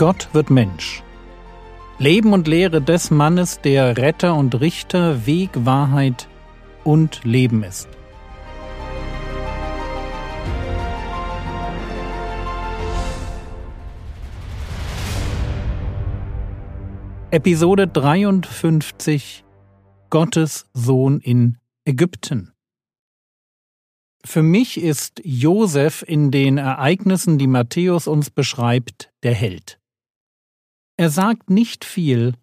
Gott wird Mensch. Leben und Lehre des Mannes, der Retter und Richter, Weg, Wahrheit und Leben ist. Episode 53 Gottes Sohn in Ägypten. Für mich ist Josef in den Ereignissen, die Matthäus uns beschreibt, der Held. Er sagt nicht viel,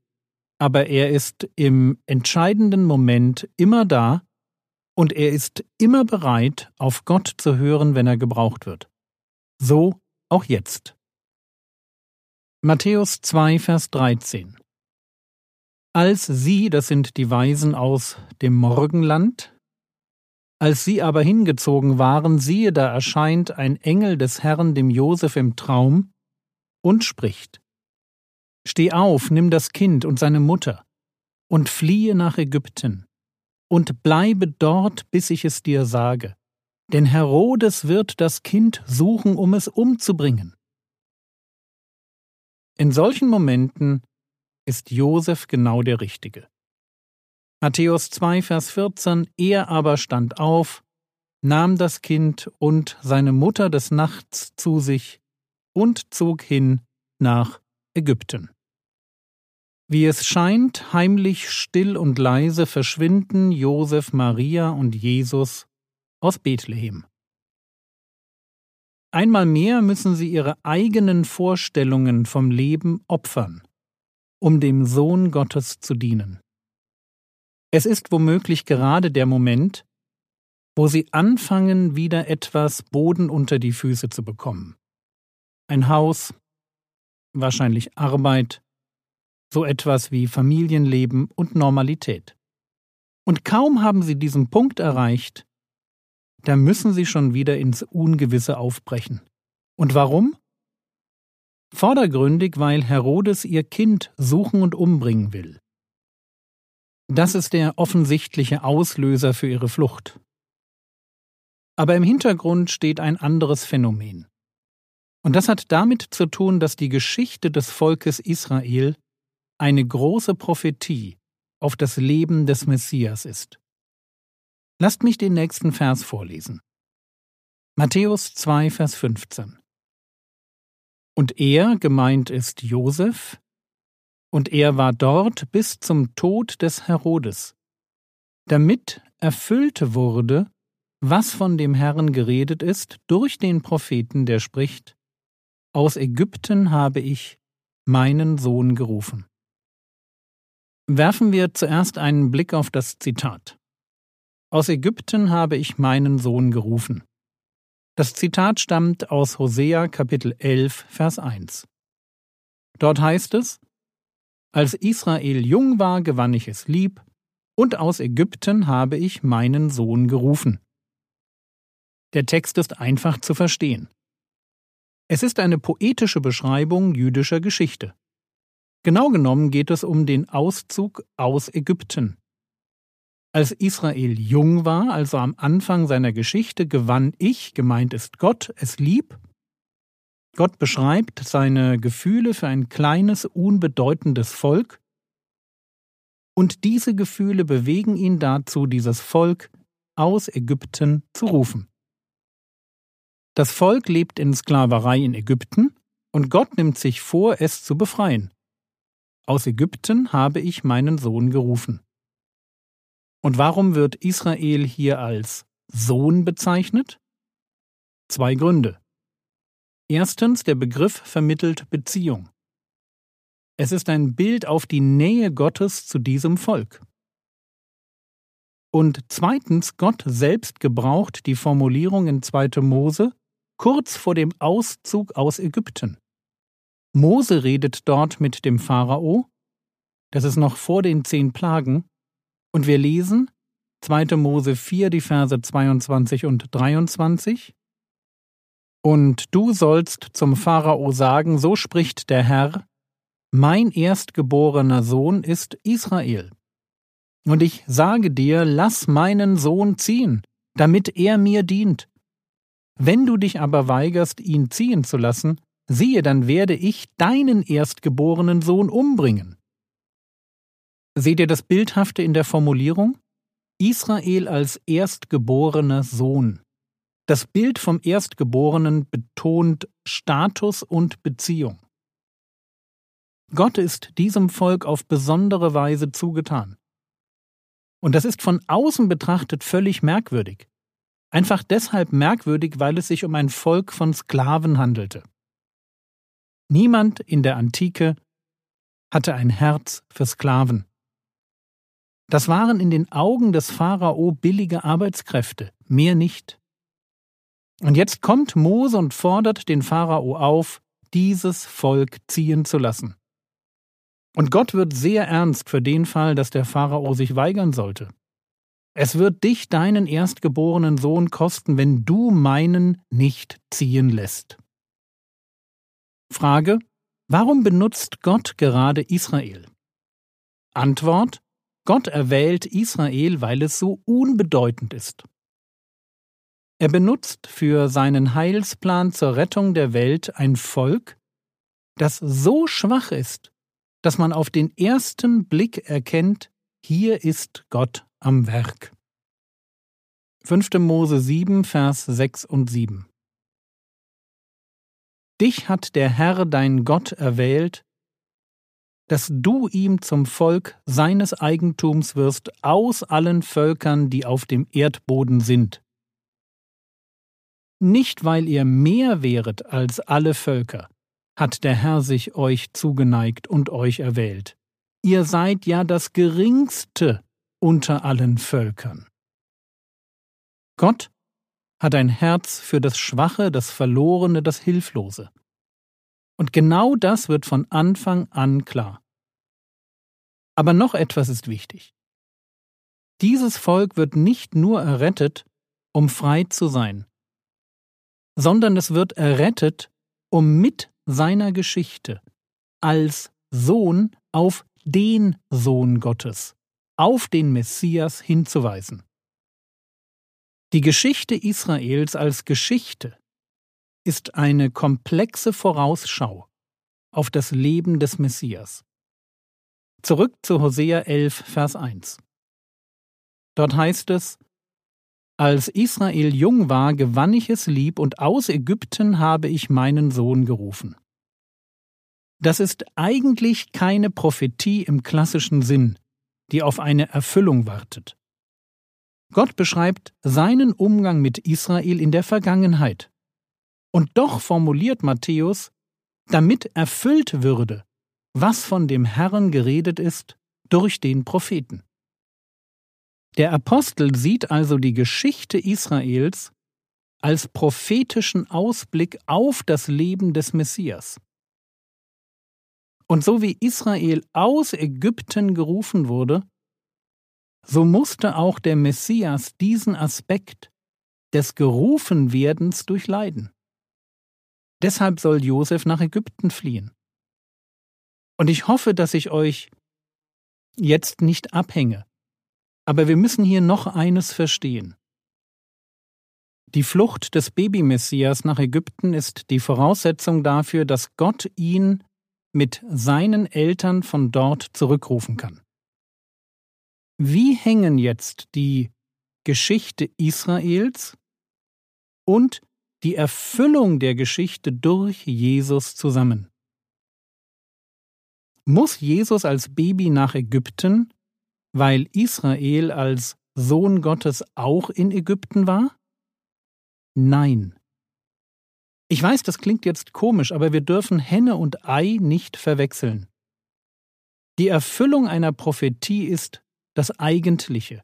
aber er ist im entscheidenden Moment immer da und er ist immer bereit, auf Gott zu hören, wenn er gebraucht wird. So auch jetzt. Matthäus 2, Vers 13 Als sie, das sind die Weisen aus dem Morgenland, als sie aber hingezogen waren, siehe, da erscheint ein Engel des Herrn dem Josef im Traum und spricht: Steh auf, nimm das Kind und seine Mutter und fliehe nach Ägypten und bleibe dort, bis ich es dir sage. Denn Herodes wird das Kind suchen, um es umzubringen. In solchen Momenten ist Josef genau der Richtige. Matthäus 2, Vers 14 Er aber stand auf, nahm das Kind und seine Mutter des Nachts zu sich und zog hin nach Ägypten. Wie es scheint, heimlich still und leise verschwinden Josef, Maria und Jesus aus Bethlehem. Einmal mehr müssen sie ihre eigenen Vorstellungen vom Leben opfern, um dem Sohn Gottes zu dienen. Es ist womöglich gerade der Moment, wo sie anfangen, wieder etwas Boden unter die Füße zu bekommen. Ein Haus, wahrscheinlich Arbeit, so etwas wie Familienleben und Normalität. Und kaum haben sie diesen Punkt erreicht, da müssen sie schon wieder ins Ungewisse aufbrechen. Und warum? Vordergründig, weil Herodes ihr Kind suchen und umbringen will. Das ist der offensichtliche Auslöser für ihre Flucht. Aber im Hintergrund steht ein anderes Phänomen. Und das hat damit zu tun, dass die Geschichte des Volkes Israel eine große Prophetie auf das Leben des Messias ist. Lasst mich den nächsten Vers vorlesen. Matthäus 2, Vers 15. Und er, gemeint ist Josef, und er war dort bis zum Tod des Herodes, damit erfüllt wurde, was von dem Herrn geredet ist durch den Propheten, der spricht, Aus Ägypten habe ich meinen Sohn gerufen. Werfen wir zuerst einen Blick auf das Zitat. Aus Ägypten habe ich meinen Sohn gerufen. Das Zitat stammt aus Hosea Kapitel 11, Vers 1. Dort heißt es, als Israel jung war, gewann ich es lieb, und aus Ägypten habe ich meinen Sohn gerufen. Der Text ist einfach zu verstehen. Es ist eine poetische Beschreibung jüdischer Geschichte. Genau genommen geht es um den Auszug aus Ägypten. Als Israel jung war, also am Anfang seiner Geschichte, gewann ich, gemeint ist Gott, es lieb Gott beschreibt seine Gefühle für ein kleines, unbedeutendes Volk, und diese Gefühle bewegen ihn dazu, dieses Volk aus Ägypten zu rufen. Das Volk lebt in Sklaverei in Ägypten, und Gott nimmt sich vor, es zu befreien. Aus Ägypten habe ich meinen Sohn gerufen. Und warum wird Israel hier als Sohn bezeichnet? Zwei Gründe. Erstens, der Begriff vermittelt Beziehung. Es ist ein Bild auf die Nähe Gottes zu diesem Volk. Und zweitens, Gott selbst gebraucht die Formulierung in 2. Mose kurz vor dem Auszug aus Ägypten. Mose redet dort mit dem Pharao, das ist noch vor den zehn Plagen, und wir lesen 2. Mose 4, die Verse 22 und 23. Und du sollst zum Pharao sagen, so spricht der Herr, mein erstgeborener Sohn ist Israel. Und ich sage dir, lass meinen Sohn ziehen, damit er mir dient. Wenn du dich aber weigerst, ihn ziehen zu lassen, siehe, dann werde ich deinen erstgeborenen Sohn umbringen. Seht ihr das Bildhafte in der Formulierung? Israel als erstgeborener Sohn. Das Bild vom Erstgeborenen betont Status und Beziehung. Gott ist diesem Volk auf besondere Weise zugetan. Und das ist von außen betrachtet völlig merkwürdig. Einfach deshalb merkwürdig, weil es sich um ein Volk von Sklaven handelte. Niemand in der Antike hatte ein Herz für Sklaven. Das waren in den Augen des Pharao billige Arbeitskräfte, mehr nicht. Und jetzt kommt Mose und fordert den Pharao auf, dieses Volk ziehen zu lassen. Und Gott wird sehr ernst für den Fall, dass der Pharao sich weigern sollte. Es wird dich deinen erstgeborenen Sohn kosten, wenn du meinen nicht ziehen lässt. Frage Warum benutzt Gott gerade Israel? Antwort Gott erwählt Israel, weil es so unbedeutend ist. Er benutzt für seinen Heilsplan zur Rettung der Welt ein Volk, das so schwach ist, dass man auf den ersten Blick erkennt, hier ist Gott am Werk. 5. Mose 7, Vers 6 und 7 Dich hat der Herr dein Gott erwählt, dass du ihm zum Volk seines Eigentums wirst aus allen Völkern, die auf dem Erdboden sind. Nicht weil ihr mehr wäret als alle Völker, hat der Herr sich euch zugeneigt und euch erwählt. Ihr seid ja das geringste unter allen Völkern. Gott hat ein Herz für das Schwache, das Verlorene, das Hilflose. Und genau das wird von Anfang an klar. Aber noch etwas ist wichtig. Dieses Volk wird nicht nur errettet, um frei zu sein, sondern es wird errettet, um mit seiner Geschichte als Sohn auf den Sohn Gottes, auf den Messias hinzuweisen. Die Geschichte Israels als Geschichte ist eine komplexe Vorausschau auf das Leben des Messias. Zurück zu Hosea 11, Vers 1. Dort heißt es, als Israel jung war, gewann ich es lieb, und aus Ägypten habe ich meinen Sohn gerufen. Das ist eigentlich keine Prophetie im klassischen Sinn, die auf eine Erfüllung wartet. Gott beschreibt seinen Umgang mit Israel in der Vergangenheit. Und doch formuliert Matthäus, damit erfüllt würde, was von dem Herrn geredet ist durch den Propheten. Der Apostel sieht also die Geschichte Israels als prophetischen Ausblick auf das Leben des Messias. Und so wie Israel aus Ägypten gerufen wurde, so musste auch der Messias diesen Aspekt des Gerufenwerdens durchleiden. Deshalb soll Josef nach Ägypten fliehen. Und ich hoffe, dass ich euch jetzt nicht abhänge aber wir müssen hier noch eines verstehen. Die Flucht des Babymessias nach Ägypten ist die Voraussetzung dafür, dass Gott ihn mit seinen Eltern von dort zurückrufen kann. Wie hängen jetzt die Geschichte Israels und die Erfüllung der Geschichte durch Jesus zusammen? Muss Jesus als Baby nach Ägypten, weil Israel als Sohn Gottes auch in Ägypten war? Nein. Ich weiß, das klingt jetzt komisch, aber wir dürfen Henne und Ei nicht verwechseln. Die Erfüllung einer Prophetie ist das Eigentliche.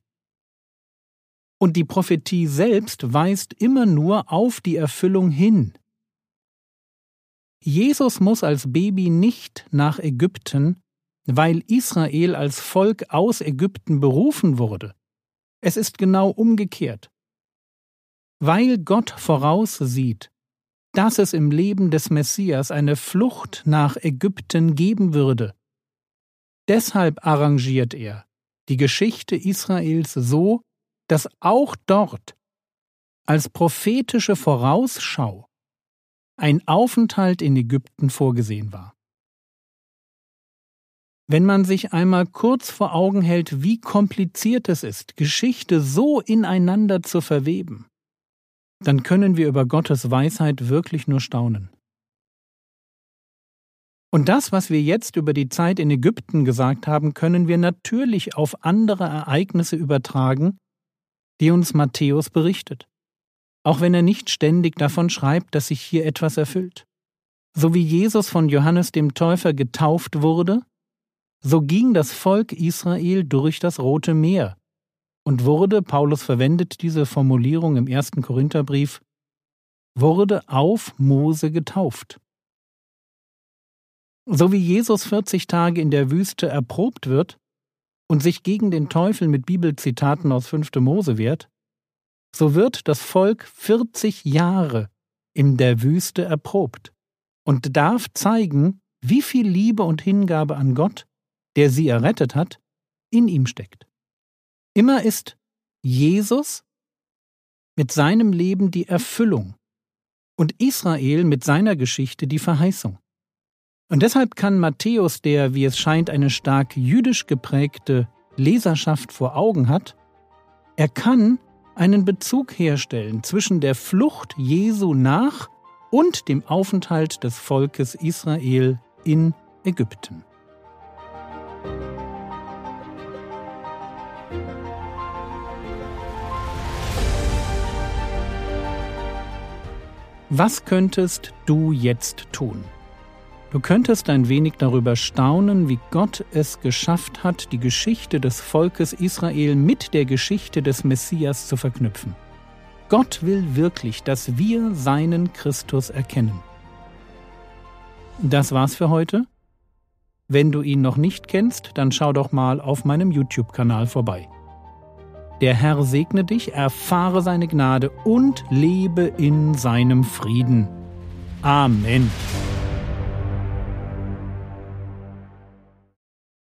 Und die Prophetie selbst weist immer nur auf die Erfüllung hin. Jesus muss als Baby nicht nach Ägypten, weil Israel als Volk aus Ägypten berufen wurde. Es ist genau umgekehrt. Weil Gott voraussieht, dass es im Leben des Messias eine Flucht nach Ägypten geben würde. Deshalb arrangiert er die Geschichte Israels so, dass auch dort als prophetische Vorausschau ein Aufenthalt in Ägypten vorgesehen war. Wenn man sich einmal kurz vor Augen hält, wie kompliziert es ist, Geschichte so ineinander zu verweben, dann können wir über Gottes Weisheit wirklich nur staunen. Und das, was wir jetzt über die Zeit in Ägypten gesagt haben, können wir natürlich auf andere Ereignisse übertragen, die uns Matthäus berichtet, auch wenn er nicht ständig davon schreibt, dass sich hier etwas erfüllt. So wie Jesus von Johannes dem Täufer getauft wurde, so ging das Volk Israel durch das Rote Meer und wurde, Paulus verwendet diese Formulierung im ersten Korintherbrief, wurde auf Mose getauft. So wie Jesus 40 Tage in der Wüste erprobt wird und sich gegen den Teufel mit Bibelzitaten aus 5. Mose wehrt, so wird das Volk 40 Jahre in der Wüste erprobt und darf zeigen, wie viel Liebe und Hingabe an Gott, der sie errettet hat, in ihm steckt. Immer ist Jesus mit seinem Leben die Erfüllung und Israel mit seiner Geschichte die Verheißung. Und deshalb kann Matthäus, der, wie es scheint, eine stark jüdisch geprägte Leserschaft vor Augen hat, er kann einen Bezug herstellen zwischen der Flucht Jesu nach und dem Aufenthalt des Volkes Israel in Ägypten. Was könntest du jetzt tun? Du könntest ein wenig darüber staunen, wie Gott es geschafft hat, die Geschichte des Volkes Israel mit der Geschichte des Messias zu verknüpfen. Gott will wirklich, dass wir seinen Christus erkennen. Das war's für heute. Wenn du ihn noch nicht kennst, dann schau doch mal auf meinem YouTube-Kanal vorbei. Der Herr segne dich, erfahre seine Gnade und lebe in seinem Frieden. Amen.